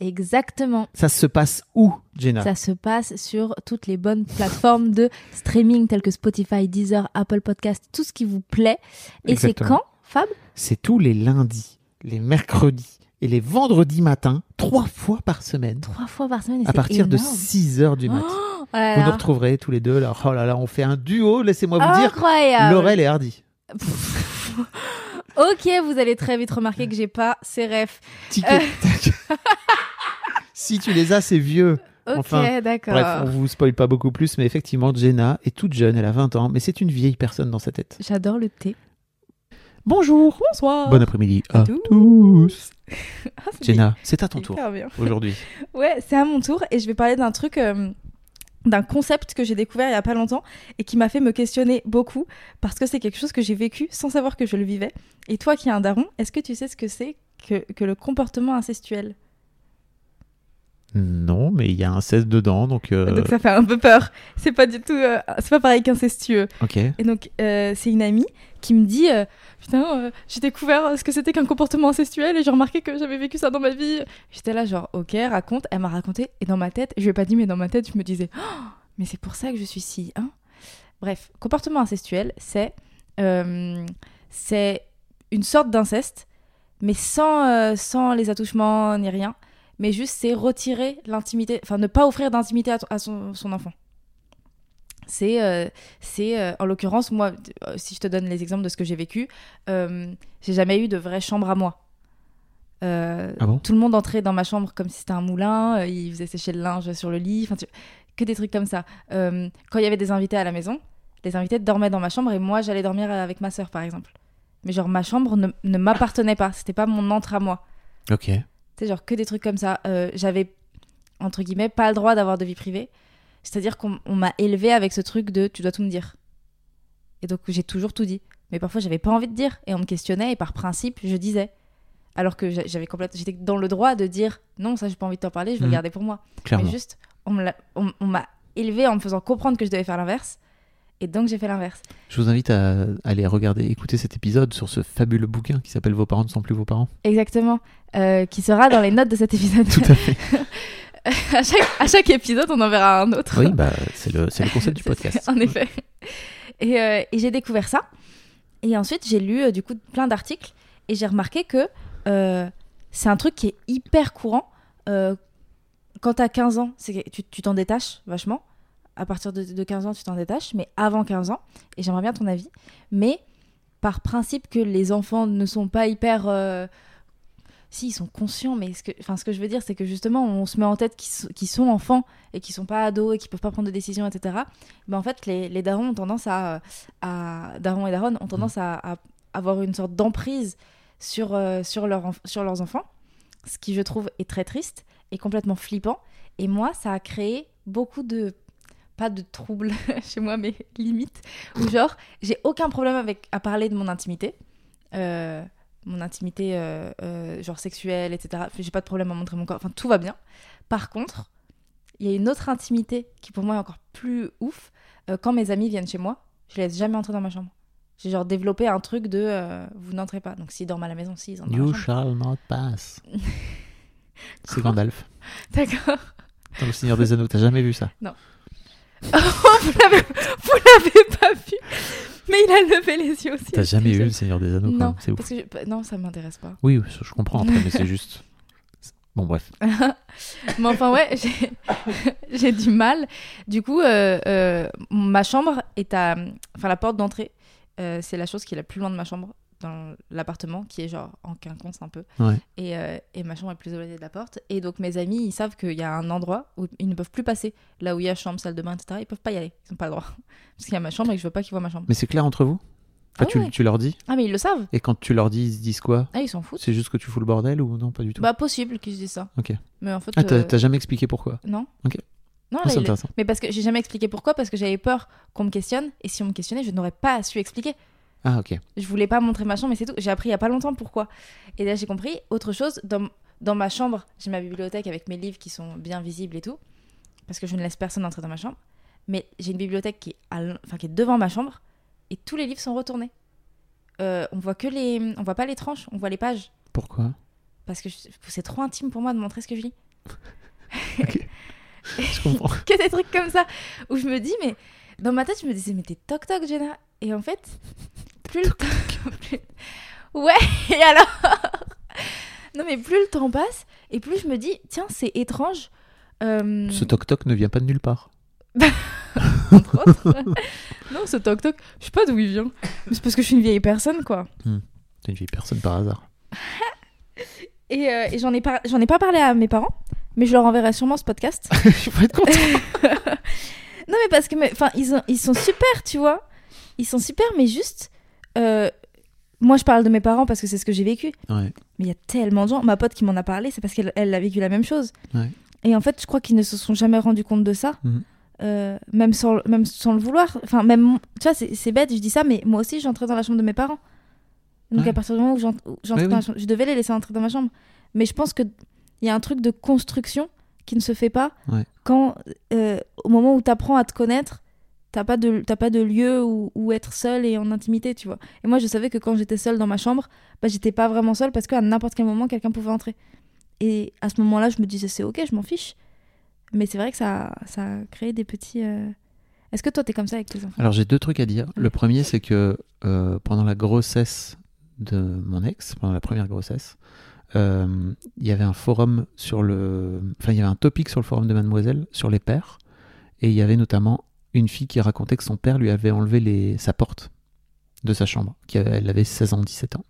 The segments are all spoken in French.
Exactement. Ça se passe où, Jenna Ça se passe sur toutes les bonnes plateformes de streaming telles que Spotify, Deezer, Apple Podcast, tout ce qui vous plaît. Et c'est quand, Fab C'est tous les lundis, les mercredis et les vendredis matins, trois fois par semaine. Trois fois par semaine. et À partir de énorme. 6 heures du. Oh là vous là. nous retrouverez tous les deux. Là. Oh là là, on fait un duo, laissez-moi vous dire. Incroyable. Laurel et Hardy. Ok, vous allez très vite remarquer que j'ai pas ces refs. Euh. si tu les as, c'est vieux. Ok, Enfin, d'accord. Bref, on vous spoil pas beaucoup plus, mais effectivement, Jenna est toute jeune, elle a 20 ans, mais c'est une vieille personne dans sa tête. J'adore le thé. Bonjour Bonsoir. Bon après-midi à tous. tous Ah, Jenna, c'est à ton tour aujourd'hui. Ouais, c'est à mon tour et je vais parler d'un truc, euh, d'un concept que j'ai découvert il y a pas longtemps et qui m'a fait me questionner beaucoup parce que c'est quelque chose que j'ai vécu sans savoir que je le vivais. Et toi qui es un daron, est-ce que tu sais ce que c'est que, que le comportement incestuel? Non, mais il y a un 16 dedans, donc... euh, Donc ça fait un peu peur. C'est pas du tout, euh, c'est pas pareil qu'incestueux. Ok. Et donc, euh, c'est une amie qui me dit Putain, j'ai découvert ce que c'était qu'un comportement incestuel et j'ai remarqué que j'avais vécu ça dans ma vie. J'étais là, genre, ok, raconte. Elle m'a raconté. Et dans ma tête, je lui ai pas dit, mais dans ma tête, je me disais Oh, Mais c'est pour ça que je suis si. Hein Bref, comportement incestuel, c'est. c'est une sorte d'inceste, mais sans, sans les attouchements ni rien. Mais juste, c'est retirer l'intimité, enfin, ne pas offrir d'intimité à, son, son enfant. C'est, euh, c'est euh, en l'occurrence, moi, euh, si je te donne les exemples de ce que j'ai vécu, euh, j'ai jamais eu de vraie chambre à moi. Ah bon? tout le monde entrait dans ma chambre comme si c'était un moulin, il faisait sécher le linge sur le lit, tu- que des trucs comme ça. Quand il y avait des invités à la maison, les invités dormaient dans ma chambre et moi j'allais dormir avec ma sœur par exemple. Mais genre ma chambre ne, ne m'appartenait pas, c'était pas mon entre à moi. Ok. Sais, genre que des trucs comme ça. Euh, J'avais, entre guillemets, pas le droit d'avoir de vie privée. C'est-à-dire qu'on on m'a élevé avec ce truc de tu dois tout me dire. Et donc j'ai toujours tout dit. Mais parfois j'avais pas envie de dire et on me questionnait et par principe je disais. Alors que j'a- j'avais complètement, j'étais dans le droit de dire non ça j'ai pas envie de t'en parler, je vais le garder pour moi. Clairement. Mais juste on m'a élevé en me faisant comprendre que je devais faire l'inverse et donc j'ai fait l'inverse. Je vous invite à aller regarder, écouter cet épisode sur ce fabuleux bouquin qui s'appelle Vos parents ne sont plus vos parents. Exactement. Euh, qui sera dans les notes de cet épisode. Tout à fait. à, chaque, à chaque épisode on en verra un autre. oui, bah, c'est le, concept du podcast. En effet. Et, euh, et j'ai découvert ça. Et ensuite, j'ai lu euh, du coup plein d'articles et j'ai remarqué que c'est un truc qui est hyper courant. Quand t'as 15 ans, tu t'en détaches vachement. À partir de, de 15 ans, tu t'en détaches, mais avant 15 ans, et j'aimerais bien ton avis, mais par principe que les enfants ne sont pas hyper... euh, si, ils sont conscients, mais ce que, enfin, ce que je veux dire, c'est que justement, on se met en tête qu'ils sont, enfants et qu'ils sont pas ados et qu'ils peuvent pas prendre de décisions, etc. Mais en fait, les, les darons ont tendance à, à darons et daronnes ont tendance à, avoir une sorte d'emprise sur, euh, sur, leur sur leurs enfants, ce qui, je trouve, est très triste et complètement flippant. Et moi, ça a créé beaucoup de pas de troubles chez moi, mais limite, où genre, j'ai aucun problème avec à parler de mon intimité. Euh, mon intimité euh, euh, genre sexuelle, etc. J'ai pas de problème à montrer mon corps. Enfin, tout va bien. Par contre, il y a une autre intimité qui pour moi est encore plus ouf. Quand mes amis viennent chez moi, je les laisse jamais entrer dans ma chambre. J'ai genre développé un truc de vous n'entrez pas. Donc s'ils dorment à la maison, si ils entrent dans You shall not pass. C'est Gandalf. D'accord. Dans le Seigneur des Anneaux, t'as jamais vu ça? Vous l'avez vous l'avez pas vu. Mais il a levé les yeux aussi. T'as jamais Excusez. le Seigneur des Anneaux. Non, C'est ouf. parce que je- non, ça m'intéresse pas. Oui, je comprends après, mais c'est juste. Bon, bref. Mais enfin, ouais, j'ai- j'ai du mal. Du coup, euh, euh, ma chambre est à. Enfin, la porte d'entrée, euh, c'est la chose qui est la plus loin de ma chambre dans l'appartement, qui est genre en quinconce un peu. Ouais. Et, euh, et ma chambre est plus éloignée de la porte. Et donc, mes amis, ils savent qu'il y a un endroit où ils ne peuvent plus passer. Là où il y a chambre, salle de bain, etc. Ils peuvent pas y aller. Ils n'ont pas le droit. Parce qu'il y a ma chambre et que je veux pas qu'ils voient ma chambre. Mais c'est clair entre vous? Ah tu, ouais. tu leur dis? Ah, mais ils le savent. Et quand tu leur dis, ils se disent quoi? Ah, ils s'en foutent. C'est juste que tu fous le bordel ou non Pas du tout? Bah, possible qu'ils se disent ça. Ok. Mais en fait. ah, t'as euh, jamais expliqué pourquoi? Non. Ok. Non, Ah, là, il-. Mais parce que j'ai jamais expliqué pourquoi, parce que j'avais peur qu'on me questionne, et si on me questionnait, je n'aurais pas su expliquer. Ah, ok. Je voulais pas montrer ma chambre, mais c'est tout. J'ai appris il y a pas longtemps pourquoi. Et là, j'ai compris. Autre chose, dans, dans ma chambre, j'ai ma bibliothèque avec mes livres qui sont bien visibles et tout, parce que je ne laisse personne entrer dans ma chambre. Mais j'ai une bibliothèque qui est, à enfin, qui est devant ma chambre, et tous les livres sont retournés. Euh, on voit que les, on voit pas les tranches, on voit les pages, Pourquoi? Parce que je- c'est trop intime pour moi de montrer ce que je lis. Je comprends. que des trucs comme ça où je me dis mais dans ma tête je me disais mais t'es toc toc Jenna et en fait plus le temps plus- ouais et alors non mais plus le temps passe et plus je me dis tiens c'est étrange euh, Ce toc-toc ne vient pas de nulle part. entre autres. non ce toc toc je sais pas d'où il vient mais c'est parce que je suis une vieille personne quoi T'es une vieille personne par hasard. et, euh, et j'en ai pas j'en ai pas parlé à mes parents mais je leur enverrai sûrement ce podcast Je vais être content. Non, mais parce que, enfin, ils, ont- ils sont super, tu vois. Ils sont super, mais juste. Euh, moi, je parle de mes parents parce que c'est ce que j'ai vécu. Ouais. Mais il y a tellement de gens. Ma pote qui m'en a parlé, c'est parce qu'elle elle a vécu la même chose. Ouais. Et en fait, je crois qu'ils ne se sont jamais rendus compte de ça. Mhm. Euh, même, sans, même sans le vouloir. Enfin, même. Tu vois, c'est bête, je dis ça, mais moi aussi, j'entrais dans la chambre de mes parents. Donc, Ouais. à partir du moment où j'ent- où j'entrais dans la chambre, je devais les laisser entrer dans ma chambre. Mais je pense qu'il y a un truc de construction qui ne se fait pas quand, euh, au moment où tu apprends à te connaître, t'as pas de t'as pas de lieu où, où être seule et en intimité tu vois. Et moi je savais que quand j'étais seule dans ma chambre bah j'étais pas vraiment seule parce qu'à n'importe quel moment quelqu'un pouvait entrer. Et à ce moment là je me disais c'est ok je m'en fiche. Mais c'est vrai que ça ça a créé des petits euh, est-ce que toi t'es comme ça avec tes enfants? Alors j'ai deux trucs à dire. Le premier, c'est que euh, pendant la grossesse de mon ex, pendant la première grossesse, euh, il y avait un forum sur le, enfin il y avait un topic sur le forum de Mademoiselle sur les pères, et il y avait notamment une fille qui racontait que son père lui avait enlevé les, sa porte de sa chambre, qui avait- elle avait 16 ans, 17 ans.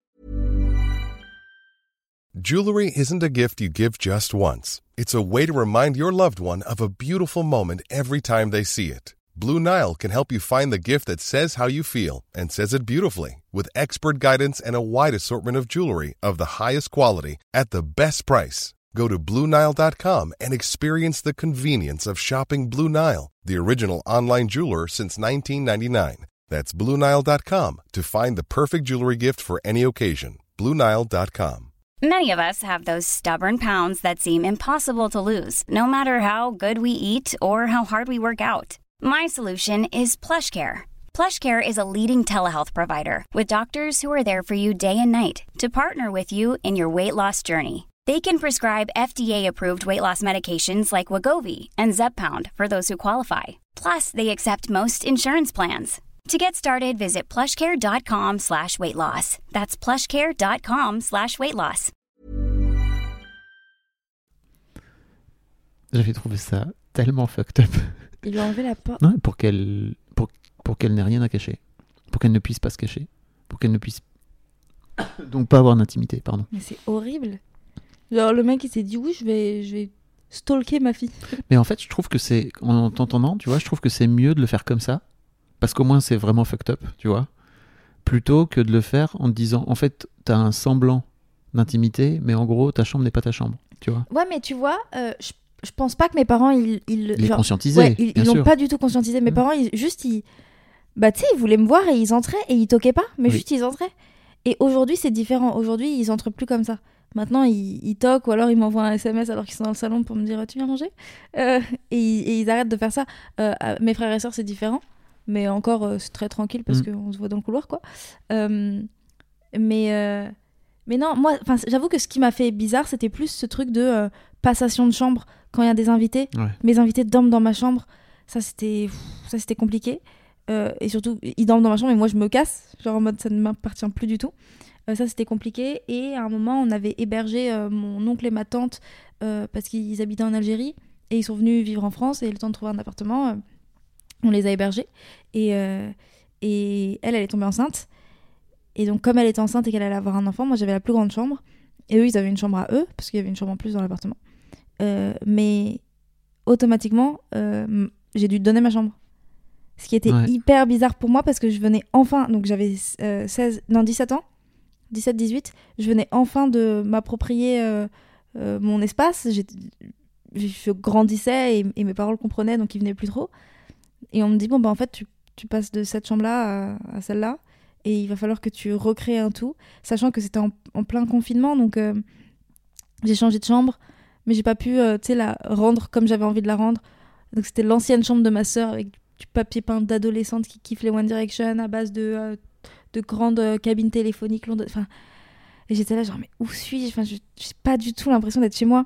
Jewelry isn't a gift you give just once. It's a way to remind your loved one of a beautiful moment every time they see it. Blue Nile can help you find the gift that says how you feel and says it beautifully with expert guidance and a wide assortment of jewelry of the highest quality at the best price. Go to BlueNile.com and experience the convenience of shopping Blue Nile, the original online jeweler since 1999. That's BlueNile.com to find the perfect jewelry gift for any occasion. BlueNile.com. Many of us have those stubborn pounds that seem impossible to lose, no matter how good we eat or how hard we work out. My solution is PlushCare. PlushCare is a leading telehealth provider with doctors who are there for you day and night to partner with you in your weight loss journey. They can prescribe FDA-approved weight loss medications like Wagovi and Zepbound for those who qualify. Plus, they accept most insurance plans. To get started, visit plushcare.com slash weight loss. That's plushcare.com slash weight loss. J'avais trouvé ça tellement fucked up. il lui a enlevé la porte Ouais, pour qu'elle pour, pour qu'elle n'ait rien à cacher. Pour qu'elle ne puisse pas se cacher. Pour qu'elle ne puisse donc pas avoir d'intimité, pardon. mais c'est horrible genre le mec il s'est dit oui je vais je vais stalker ma fille Mais en fait, je trouve que c'est en t'entendant, tu vois, je trouve que c'est mieux de le faire comme ça parce qu'au moins c'est vraiment fucked up, tu vois, plutôt que de le faire en te disant en fait, t'as un semblant d'intimité, mais en gros, ta chambre n'est pas ta chambre, tu vois. ouais mais tu vois euh, je, je pense pas que mes parents ils ils Les genre- conscientiser, Ouais, ils l'ont pas du tout conscientisé. Mes Mm. parents, ils, juste, ils, bah, tu sais, ils voulaient me voir et ils entraient et ils toquaient pas, mais Oui. juste ils entraient. Et aujourd'hui, c'est différent. Aujourd'hui, ils entrent plus comme ça. Maintenant, ils, ils toquent ou alors ils m'envoient un SMS alors qu'ils sont dans le salon pour me dire Tu viens manger Euh, et, ils- et ils arrêtent de faire ça. Euh, mes frères et sœurs, c'est différent. Mais encore, euh, c'est très tranquille parce Mm. qu'on se voit dans le couloir, quoi. Mais, mais non, moi, j'avoue que ce qui m'a fait bizarre, c'était plus ce truc de passation de chambre quand il y a des invités Ouais. mes invités dorment dans ma chambre. Ça, c'était ça c'était compliqué. Euh, et surtout, ils dorment dans ma chambre et moi, je me casse. Genre en mode, ça ne m'appartient plus du tout. Euh, ça, c'était compliqué. Et à un moment, on avait hébergé euh, mon oncle et ma tante euh, parce qu'ils habitaient en Algérie et ils sont venus vivre en France. Et le temps de trouver un appartement, on les a hébergés. Et, et elle, elle est tombée enceinte. Et donc, comme elle était enceinte et qu'elle allait avoir un enfant, moi, j'avais la plus grande chambre. Et eux, ils avaient une chambre à eux parce qu'il y avait une chambre en plus dans l'appartement. Euh, mais automatiquement, euh, j'ai dû donner ma chambre. Ce qui était Ouais. hyper bizarre pour moi parce que je venais enfin, donc j'avais euh, 16, non 17 ans, 17-18, je venais enfin de m'approprier euh, euh, mon espace. Je grandissais et, mes parents le comprenaient donc ils venaient plus trop. Et on me dit, bon, bah en fait, tu, passes de cette chambre-là à, celle-là et il va falloir que tu recrées un tout, sachant que c'était en, plein confinement donc euh, j'ai changé de chambre mais j'ai pas pu la rendre comme j'avais envie de la rendre donc c'était l'ancienne chambre de ma sœur avec du papier peint d'adolescente qui kiffe les One Direction à base de de grandes euh, cabines téléphoniques longues- enfin et j'étais là genre mais où suis-je? Enfin je- j'ai pas du tout l'impression d'être chez moi.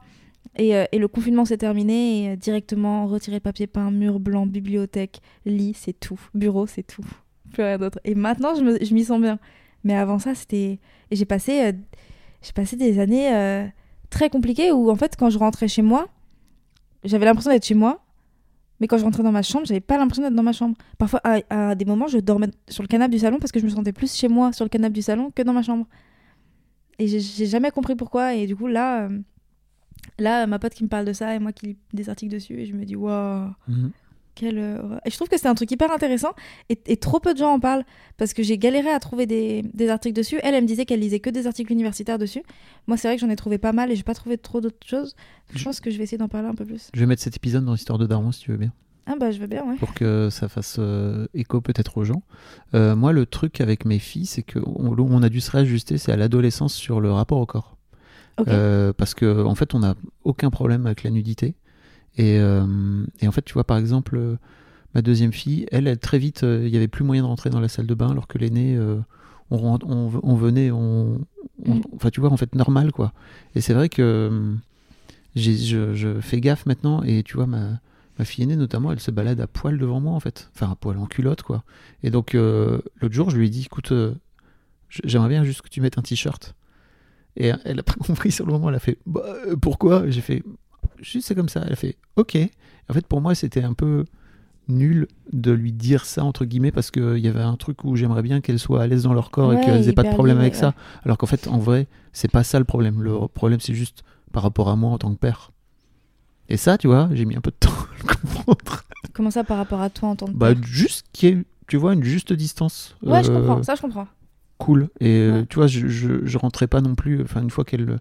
Et, euh, le confinement s'est terminé et euh, directement retiré le papier peint mur blanc bibliothèque lit c'est tout. Bureau c'est tout. Plus rien d'autre. Et maintenant je m'y sens bien. Mais avant ça c'était et j'ai passé j'ai passé des années très compliquées où en fait quand je rentrais chez moi j'avais l'impression d'être chez moi mais quand je rentrais dans ma chambre j'avais pas l'impression d'être dans ma chambre. Parfois à, des moments je dormais sur le canapé du salon parce que je me sentais plus chez moi sur le canapé du salon que dans ma chambre. Et j'ai- j'ai jamais compris pourquoi. Et du coup là euh, là ma pote qui me parle de ça et moi qui lis des articles dessus et je me dis waouh. Mhm. Quelle. Et je trouve que c'est un truc hyper intéressant et, et trop peu de gens en parlent parce que j'ai galéré à trouver des, des articles dessus. Elle, elle me disait qu'elle lisait que des articles universitaires dessus. Moi, c'est vrai que j'en ai trouvé pas mal et j'ai pas trouvé trop d'autres choses. Je Je- pense que je vais essayer d'en parler un peu plus. Je vais mettre cet épisode dans l'histoire de Daron si tu veux bien. Ah bah je veux bien, ouais. pour que ça fasse euh, écho peut-être aux gens. Euh, moi, le truc avec mes filles, c'est qu'on on a dû se réajuster, c'est à l'adolescence sur le rapport au corps. Euh, parce que en fait, on n'a aucun problème avec la nudité. Et, euh, et en fait, tu vois, par exemple, euh, ma deuxième fille, elle, elle très vite, euh, il y avait plus moyen de rentrer dans la salle de bain, alors que l'aîné, euh, on, rent- on, on venait, on, on- Mm. enfin, tu vois, en fait, normal, quoi. Et c'est vrai que euh, je, je fais gaffe maintenant, et tu vois, ma, ma fille aînée, notamment, elle se balade à poil devant moi, en fait. Enfin, à poil en culotte, quoi. Et donc, euh, l'autre jour, je lui ai dit, écoute, euh, j'aimerais bien juste que tu mettes un t-shirt. Et elle a pas compris sur le moment, elle a fait, bah, euh, pourquoi? J'ai fait, juste c'est comme ça. Elle a fait, ok. En fait, pour moi, c'était un peu nul de lui dire ça, entre guillemets, parce qu'il y avait un truc où j'aimerais bien qu'elle soit à l'aise dans leur corps Ouais, et qu'elles aient pas de problème avec ça. Alors qu'en fait, en vrai, c'est pas ça le problème. Le problème, c'est juste par rapport à moi en tant que père. Et ça, tu vois, j'ai mis un peu de temps à le comprendre. Comment ça par rapport à toi en tant que Bah, père? juste qu'il y ait, tu vois, une juste distance. Ouais, je Euh, comprends. Ça, je comprends. cool. Et euh, Ouais. tu vois, je, je, je rentrais pas non plus. Enfin, une fois qu'elles.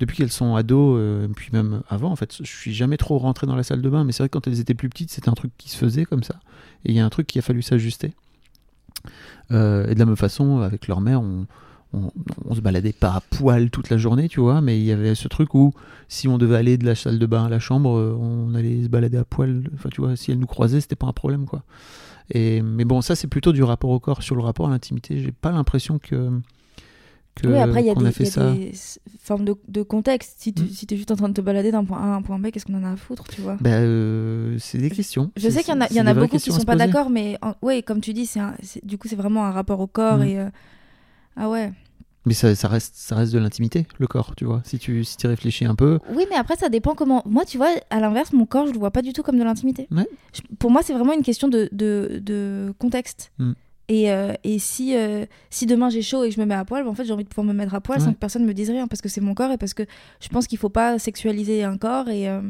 Depuis qu'elles sont ados, euh, puis même avant, en fait, je suis jamais trop rentré dans la salle de bain. Mais c'est vrai que quand elles étaient plus petites, c'était un truc qui se faisait comme ça. Et il y a un truc qui a fallu s'ajuster. Euh, et de la même façon, avec leur mère, on, on, se baladait pas à poil toute la journée, tu vois. Mais il y avait ce truc où, si on devait aller de la salle de bain à la chambre, euh, on allait se balader à poil. Enfin, tu vois, si elles nous croisaient, c'était pas un problème, quoi. Et, mais bon, ça, c'est plutôt du rapport au corps. Sur le rapport à l'intimité, j'ai pas l'impression que. Que oui, après, il y a, des, a fait il y a ça. des s- formes de, de contexte. Si tu Mm. si es juste en train de te balader d'un point A à un point B, qu'est-ce qu'on en a à foutre, tu vois? Euh, c'est des questions. Je sais qu'il y en a, y en beaucoup qui à sont pas d'accord, mais en- ouais, comme tu dis, un- du coup, c'est vraiment un rapport au corps Mm. et. euh, Ah ouais. Mais ça, ça reste, ça reste de l'intimité, le corps, tu vois. Si tu si y réfléchis un peu, Oui, mais après, ça dépend comment. Moi, tu vois, à l'inverse, mon corps, je le vois pas du tout comme de l'intimité. Ouais. Pour moi, c'est vraiment une question de, de, de contexte. Mm. Et, euh, et si, euh, si demain j'ai chaud et que je me mets à poil, bah, en fait, j'ai envie de pouvoir me mettre à poil sans Ouais. que personne me dise rien parce que c'est mon corps et parce que je pense qu'il faut pas sexualiser un corps et, euh,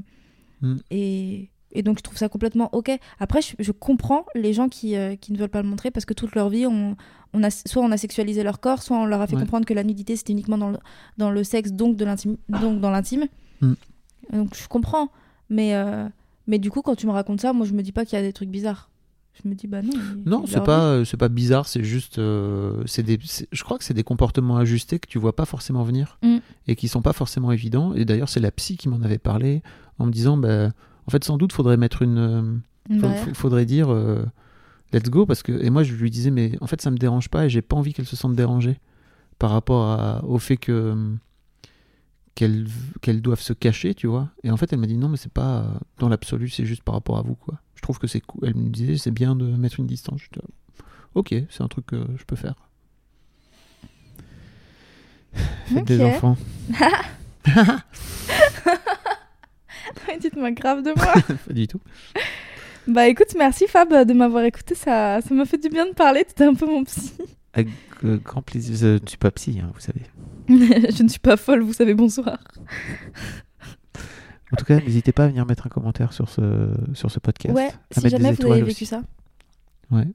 Mm. et, et donc je trouve ça complètement ok. Après, je, je comprends les gens qui, qui ne veulent pas le montrer parce que toute leur vie, on, on a, soit on a sexualisé leur corps, soit on leur a fait Ouais. comprendre que la nudité c'était uniquement dans le, dans le sexe, donc de l'intime, donc dans l'intime. Mm. Donc je comprends, mais mais du coup quand tu me racontes ça, moi je me dis pas qu'il y a des trucs bizarres. Je me dis bah non. il- non, c'est pas, euh, c'est pas bizarre, c'est juste, euh, c'est des, je crois que c'est des comportements ajustés que tu vois pas forcément venir Mm. et qui sont pas forcément évidents. Et d'ailleurs, c'est la psy qui m'en avait parlé en me disant, bah, en fait, sans doute, faudrait mettre une, euh, faudrait dire euh, let's go parce que et moi je lui disais mais en fait ça me dérange pas et j'ai pas envie qu'elle se sente dérangée par rapport à- au fait que qu'elles doivent se cacher tu vois et en fait elle m'a dit non mais c'est pas dans l'absolu c'est juste par rapport à vous quoi trouve que c'est cool elle me disait c'est bien de mettre une distance J'étais, ok c'est un truc que je peux faire Faites des Ok. enfants. Dites-moi grave de moi. Pas du tout. bah écoute, merci Fab de m'avoir écouté. Ça ça m'a fait du bien de parler. T'étais un peu mon psy. Avec euh, grand plaisir. Je ne suis pas psy, hein, vous savez. je ne suis pas folle, vous savez, bonsoir. En tout cas, n'hésitez pas à venir mettre un commentaire sur ce, sur ce podcast. Ouais, à si jamais vous avez vécu aussi. ça. Ouais.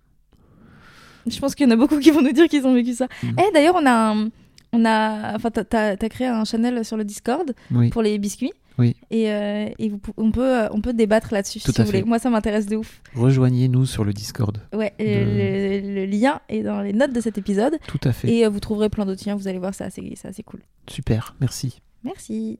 Je pense qu'il y en a beaucoup qui vont nous dire qu'ils ont vécu ça. Mhm. Eh, d'ailleurs, on a un- On a, enfin, t'as- t'as créé un channel sur le Discord Oui. pour les biscuits. Oui. Et, euh, et vous on, peut, euh, on peut débattre là-dessus si vous voulez. Moi, ça m'intéresse de ouf. Rejoignez-nous sur le Discord. Ouais, De- le, le lien est dans les notes de cet épisode. Tout à fait. Et euh, vous trouverez plein d'autres liens, vous allez voir, c'est assez, c'est assez cool. Super, merci. Merci.